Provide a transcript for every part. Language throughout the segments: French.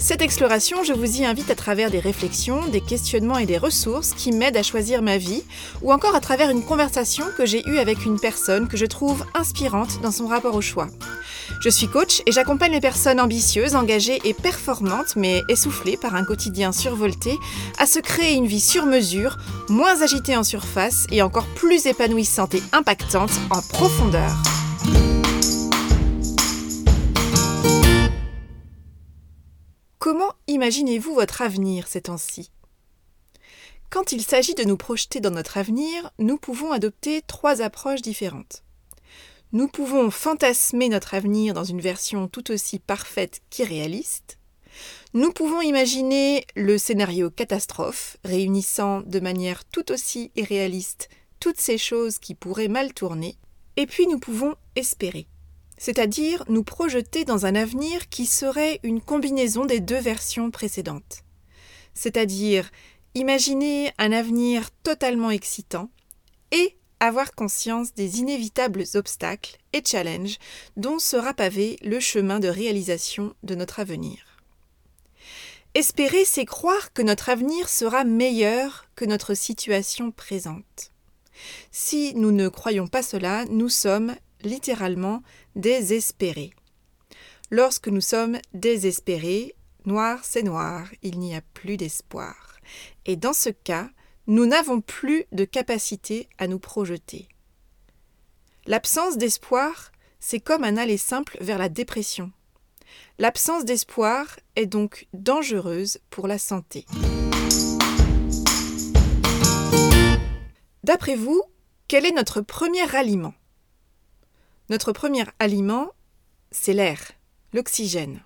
Cette exploration, je vous y invite à travers des réflexions, des questionnements et des ressources qui m'aident à choisir ma vie, ou encore à travers une conversation que j'ai eue avec une personne que je trouve inspirante dans son rapport au choix. Je suis coach et j'accompagne les personnes ambitieuses, engagées et performantes, mais essoufflées par un quotidien survolté, à se créer une vie sur mesure, moins agitée en surface et encore plus épanouissante et impactante en profondeur. Imaginez-vous votre avenir ces temps-ci? Quand il s'agit de nous projeter dans notre avenir, nous pouvons adopter trois approches différentes. Nous pouvons fantasmer notre avenir dans une version tout aussi parfaite qu'irréaliste. Nous pouvons imaginer le scénario catastrophe, réunissant de manière tout aussi irréaliste toutes ces choses qui pourraient mal tourner. Et puis nous pouvons espérer c'est-à-dire nous projeter dans un avenir qui serait une combinaison des deux versions précédentes. C'est-à-dire imaginer un avenir totalement excitant et avoir conscience des inévitables obstacles et challenges dont sera pavé le chemin de réalisation de notre avenir. Espérer, c'est croire que notre avenir sera meilleur que notre situation présente. Si nous ne croyons pas cela, nous sommes littéralement désespérés. Lorsque nous sommes désespérés, noir c'est noir, il n'y a plus d'espoir. Et dans ce cas, nous n'avons plus de capacité à nous projeter. L'absence d'espoir, c'est comme un aller simple vers la dépression. L'absence d'espoir est donc dangereuse pour la santé. D'après vous, quel est notre premier aliment? Notre premier aliment, c'est l'air, l'oxygène.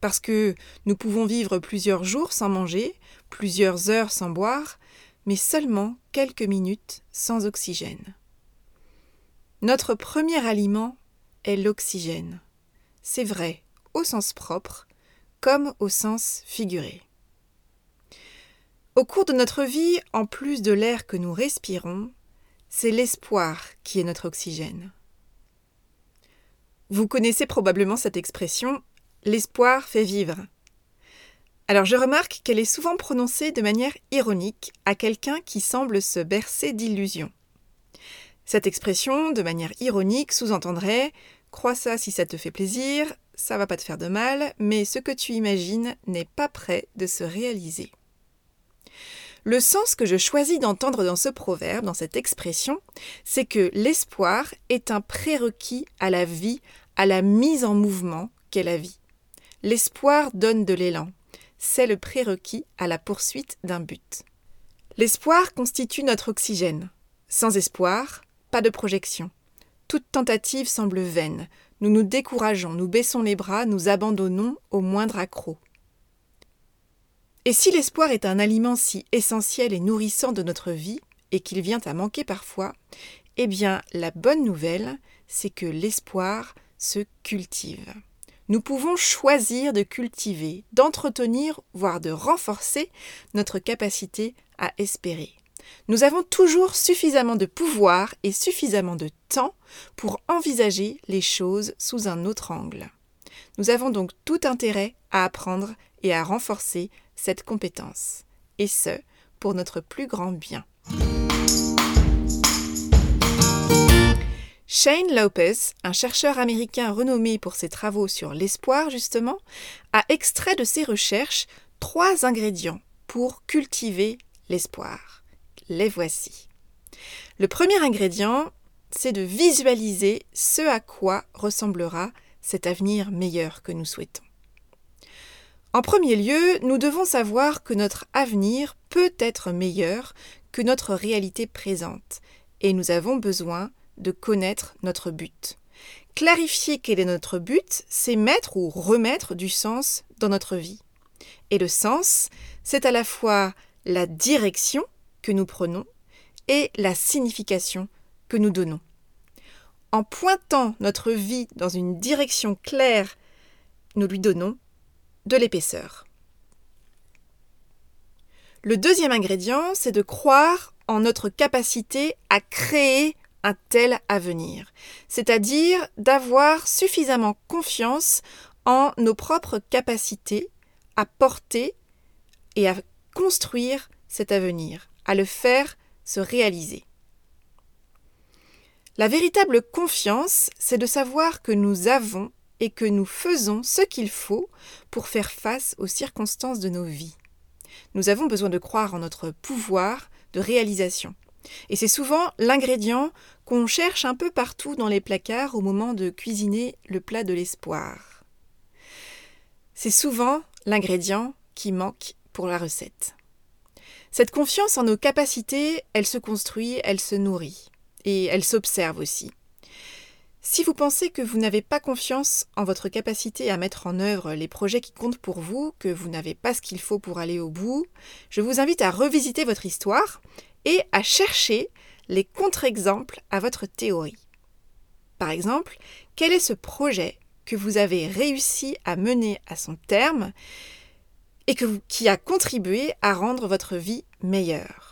Parce que nous pouvons vivre plusieurs jours sans manger, plusieurs heures sans boire, mais seulement quelques minutes sans oxygène. Notre premier aliment est l'oxygène. C'est vrai, au sens propre, comme au sens figuré. Au cours de notre vie, en plus de l'air que nous respirons, c'est l'espoir qui est notre oxygène. Vous connaissez probablement cette expression l'espoir fait vivre. Alors je remarque qu'elle est souvent prononcée de manière ironique à quelqu'un qui semble se bercer d'illusions. Cette expression, de manière ironique, sous-entendrait Crois ça si ça te fait plaisir, ça va pas te faire de mal, mais ce que tu imagines n'est pas prêt de se réaliser. Le sens que je choisis d'entendre dans ce proverbe, dans cette expression, c'est que l'espoir est un prérequis à la vie, à la mise en mouvement qu'est la vie. L'espoir donne de l'élan. C'est le prérequis à la poursuite d'un but. L'espoir constitue notre oxygène. Sans espoir, pas de projection. Toute tentative semble vaine. Nous nous décourageons, nous baissons les bras, nous abandonnons au moindre accroc. Et si l'espoir est un aliment si essentiel et nourrissant de notre vie, et qu'il vient à manquer parfois, eh bien la bonne nouvelle, c'est que l'espoir se cultive. Nous pouvons choisir de cultiver, d'entretenir, voire de renforcer notre capacité à espérer. Nous avons toujours suffisamment de pouvoir et suffisamment de temps pour envisager les choses sous un autre angle. Nous avons donc tout intérêt à apprendre et à renforcer cette compétence, et ce, pour notre plus grand bien. Shane Lopez, un chercheur américain renommé pour ses travaux sur l'espoir justement, a extrait de ses recherches trois ingrédients pour cultiver l'espoir. Les voici. Le premier ingrédient, c'est de visualiser ce à quoi ressemblera cet avenir meilleur que nous souhaitons. En premier lieu, nous devons savoir que notre avenir peut être meilleur que notre réalité présente, et nous avons besoin de connaître notre but. Clarifier quel est notre but, c'est mettre ou remettre du sens dans notre vie. Et le sens, c'est à la fois la direction que nous prenons et la signification que nous donnons. en pointant notre vie dans une direction claire, nous lui donnons de l'épaisseur. Le deuxième ingrédient, c'est de croire en notre capacité à créer un tel avenir, c'est-à-dire d'avoir suffisamment confiance en nos propres capacités à porter et à construire cet avenir, à le faire se réaliser. La véritable confiance, c'est de savoir que nous avons et que nous faisons ce qu'il faut pour faire face aux circonstances de nos vies. Nous avons besoin de croire en notre pouvoir de réalisation. Et c'est souvent l'ingrédient qu'on cherche un peu partout dans les placards au moment de cuisiner le plat de l'espoir. C'est souvent l'ingrédient qui manque pour la recette. Cette confiance en nos capacités, elle se construit, elle se nourrit, et elle s'observe aussi. Si vous pensez que vous n'avez pas confiance en votre capacité à mettre en œuvre les projets qui comptent pour vous, que vous n'avez pas ce qu'il faut pour aller au bout, je vous invite à revisiter votre histoire et à chercher les contre-exemples à votre théorie. Par exemple, quel est ce projet que vous avez réussi à mener à son terme et qui a contribué à rendre votre vie meilleure?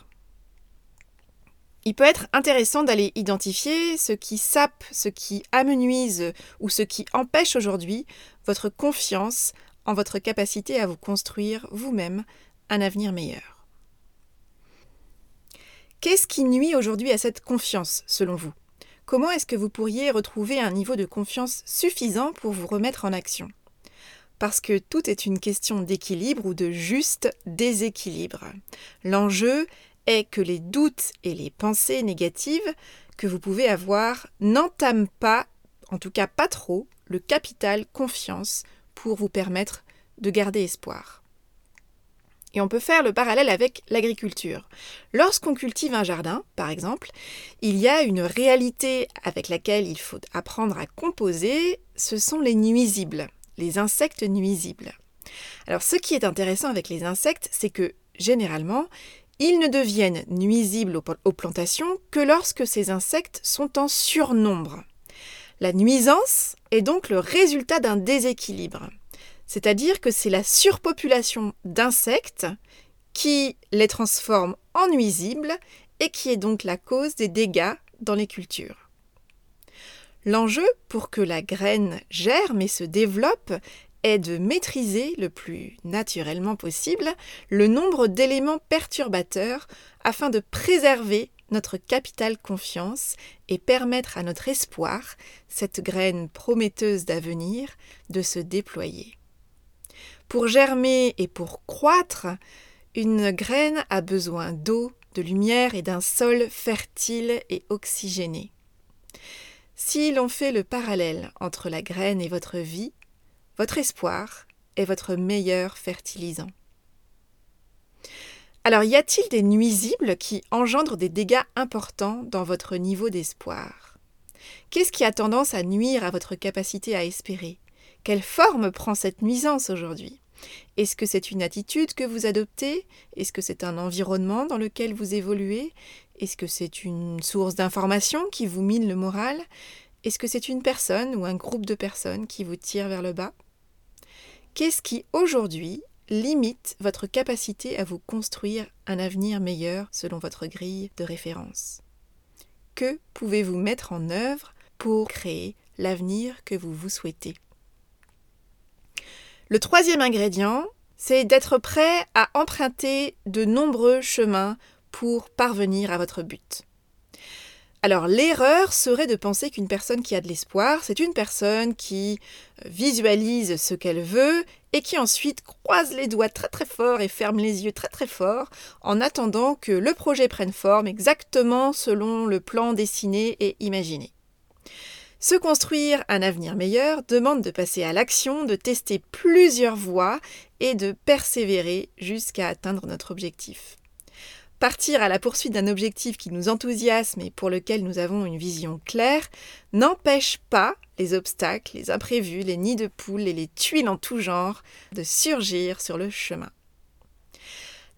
Il peut être intéressant d'aller identifier ce qui sape, ce qui amenuise ou ce qui empêche aujourd'hui votre confiance en votre capacité à vous construire vous-même un avenir meilleur. Qu'est-ce qui nuit aujourd'hui à cette confiance, selon vous? Comment est-ce que vous pourriez retrouver un niveau de confiance suffisant pour vous remettre en action? Parce que tout est une question d'équilibre ou de juste déséquilibre. L'enjeu est que les doutes et les pensées négatives que vous pouvez avoir n'entament pas, en tout cas pas trop, le capital confiance pour vous permettre de garder espoir. Et on peut faire le parallèle avec l'agriculture. Lorsqu'on cultive un jardin, par exemple, il y a une réalité avec laquelle il faut apprendre à composer, ce sont les nuisibles, les insectes nuisibles. Alors ce qui est intéressant avec les insectes, c'est que généralement, ils ne deviennent nuisibles aux plantations que lorsque ces insectes sont en surnombre. La nuisance est donc le résultat d'un déséquilibre, c'est-à-dire que c'est la surpopulation d'insectes qui les transforme en nuisibles et qui est donc la cause des dégâts dans les cultures. L'enjeu pour que la graine germe et se développe est de maîtriser le plus naturellement possible le nombre d'éléments perturbateurs afin de préserver notre capital confiance et permettre à notre espoir, cette graine prometteuse d'avenir, de se déployer. Pour germer et pour croître, une graine a besoin d'eau, de lumière et d'un sol fertile et oxygéné. Si l'on fait le parallèle entre la graine et votre vie, votre espoir est votre meilleur fertilisant. Alors y a-t-il des nuisibles qui engendrent des dégâts importants dans votre niveau d'espoir? Qu'est-ce qui a tendance à nuire à votre capacité à espérer? Quelle forme prend cette nuisance aujourd'hui? Est-ce que c'est une attitude que vous adoptez? Est-ce que c'est un environnement dans lequel vous évoluez? Est-ce que c'est une source d'information qui vous mine le moral? Est-ce que c'est une personne ou un groupe de personnes qui vous tire vers le bas? Qu'est-ce qui aujourd'hui limite votre capacité à vous construire un avenir meilleur selon votre grille de référence? Que pouvez-vous mettre en œuvre pour créer l'avenir que vous vous souhaitez? Le troisième ingrédient, c'est d'être prêt à emprunter de nombreux chemins pour parvenir à votre but. Alors l'erreur serait de penser qu'une personne qui a de l'espoir, c'est une personne qui euh, visualise ce qu'elle veut et qui ensuite croise les doigts très très fort et ferme les yeux très très fort en attendant que le projet prenne forme exactement selon le plan dessiné et imaginé. Se construire un avenir meilleur demande de passer à l'action, de tester plusieurs voies et de persévérer jusqu'à atteindre notre objectif. Partir à la poursuite d'un objectif qui nous enthousiasme et pour lequel nous avons une vision claire n'empêche pas les obstacles, les imprévus, les nids de poules et les tuiles en tout genre de surgir sur le chemin.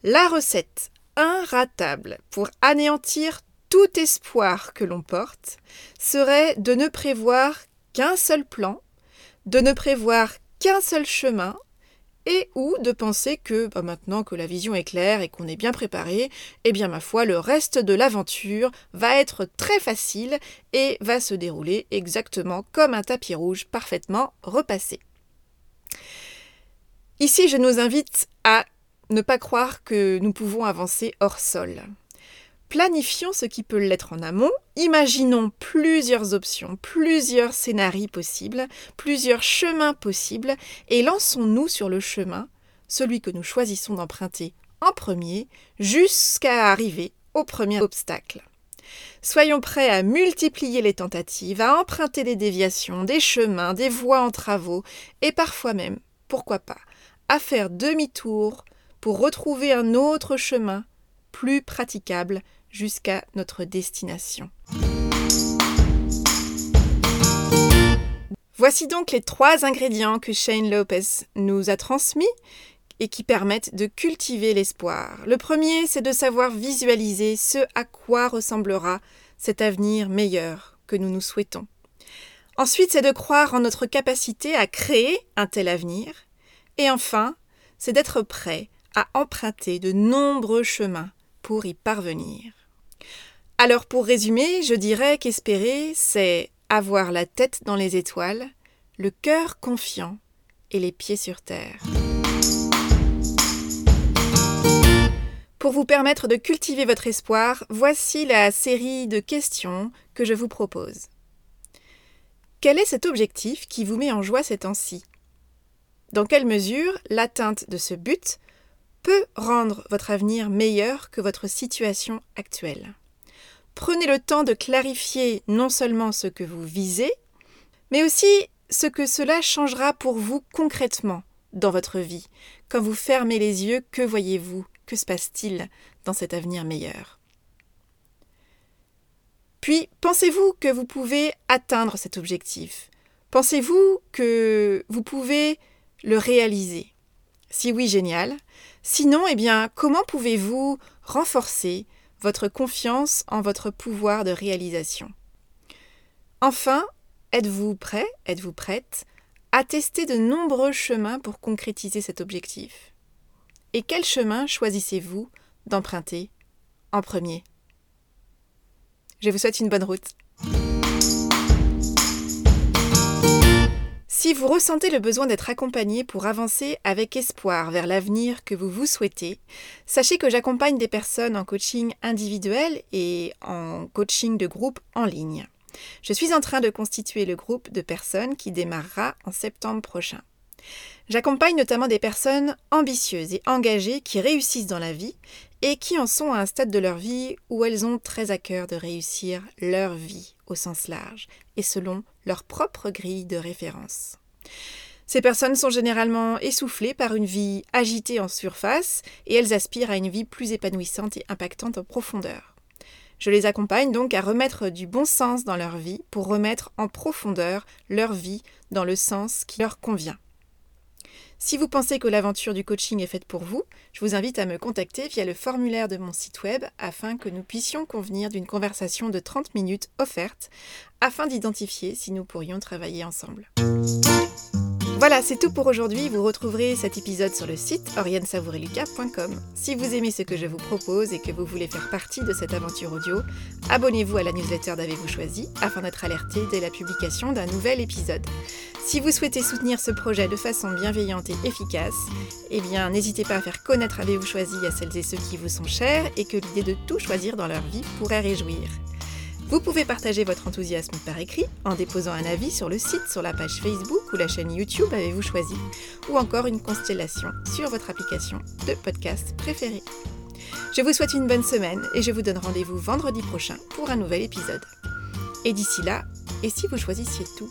La recette inratable pour anéantir tout espoir que l'on porte serait de ne prévoir qu'un seul plan, de ne prévoir qu'un seul chemin, et ou de penser que bah, maintenant que la vision est claire et qu'on est bien préparé, eh bien ma foi, le reste de l'aventure va être très facile et va se dérouler exactement comme un tapis rouge parfaitement repassé. Ici, je nous invite à ne pas croire que nous pouvons avancer hors sol. Planifions ce qui peut l'être en amont, imaginons plusieurs options, plusieurs scénarios possibles, plusieurs chemins possibles, et lançons-nous sur le chemin, celui que nous choisissons d'emprunter en premier, jusqu'à arriver au premier obstacle. Soyons prêts à multiplier les tentatives, à emprunter des déviations, des chemins, des voies en travaux, et parfois même, pourquoi pas, à faire demi-tour pour retrouver un autre chemin plus praticable jusqu'à notre destination. Voici donc les trois ingrédients que Shane Lopez nous a transmis et qui permettent de cultiver l'espoir. Le premier, c'est de savoir visualiser ce à quoi ressemblera cet avenir meilleur que nous nous souhaitons. Ensuite, c'est de croire en notre capacité à créer un tel avenir. Et enfin, c'est d'être prêt à emprunter de nombreux chemins pour y parvenir. Alors pour résumer, je dirais qu'espérer, c'est avoir la tête dans les étoiles, le cœur confiant et les pieds sur terre. Pour vous permettre de cultiver votre espoir, voici la série de questions que je vous propose. Quel est cet objectif qui vous met en joie ces temps-ci? Dans quelle mesure l'atteinte de ce but peut rendre votre avenir meilleur que votre situation actuelle? Prenez le temps de clarifier non seulement ce que vous visez, mais aussi ce que cela changera pour vous concrètement dans votre vie. Quand vous fermez les yeux, que voyez-vous? Que se passe-t-il dans cet avenir meilleur? Puis, pensez-vous que vous pouvez atteindre cet objectif? Pensez-vous que vous pouvez le réaliser? Si oui, génial. Sinon, eh bien, comment pouvez-vous renforcer votre confiance en votre pouvoir de réalisation. Enfin, êtes-vous prêt, êtes-vous prête à tester de nombreux chemins pour concrétiser cet objectif? Et quel chemin choisissez-vous d'emprunter en premier? Je vous souhaite une bonne route. Si vous ressentez le besoin d'être accompagné pour avancer avec espoir vers l'avenir que vous vous souhaitez, sachez que j'accompagne des personnes en coaching individuel et en coaching de groupe en ligne. Je suis en train de constituer le groupe de personnes qui démarrera en septembre prochain. J'accompagne notamment des personnes ambitieuses et engagées qui réussissent dans la vie et qui en sont à un stade de leur vie où elles ont très à cœur de réussir leur vie au sens large et selon leur propre grille de référence. Ces personnes sont généralement essoufflées par une vie agitée en surface et elles aspirent à une vie plus épanouissante et impactante en profondeur. Je les accompagne donc à remettre du bon sens dans leur vie pour remettre en profondeur leur vie dans le sens qui leur convient. Si vous pensez que l'aventure du coaching est faite pour vous, je vous invite à me contacter via le formulaire de mon site web afin que nous puissions convenir d'une conversation de 30 minutes offerte afin d'identifier si nous pourrions travailler ensemble. Voilà, c'est tout pour aujourd'hui. Vous retrouverez cet épisode sur le site oriensavoureluca.com. Si vous aimez ce que je vous propose et que vous voulez faire partie de cette aventure audio, abonnez-vous à la newsletter d'Avez-vous choisi afin d'être alerté dès la publication d'un nouvel épisode. Si vous souhaitez soutenir ce projet de façon bienveillante et efficace, eh bien n'hésitez pas à faire connaître Avez-vous choisi à celles et ceux qui vous sont chers et que l'idée de tout choisir dans leur vie pourrait réjouir. Vous pouvez partager votre enthousiasme par écrit en déposant un avis sur le site, sur la page Facebook ou la chaîne YouTube Avez-vous choisi, ou encore une constellation sur votre application de podcast préférée. Je vous souhaite une bonne semaine et je vous donne rendez-vous vendredi prochain pour un nouvel épisode. Et d'ici là, et si vous choisissiez tout?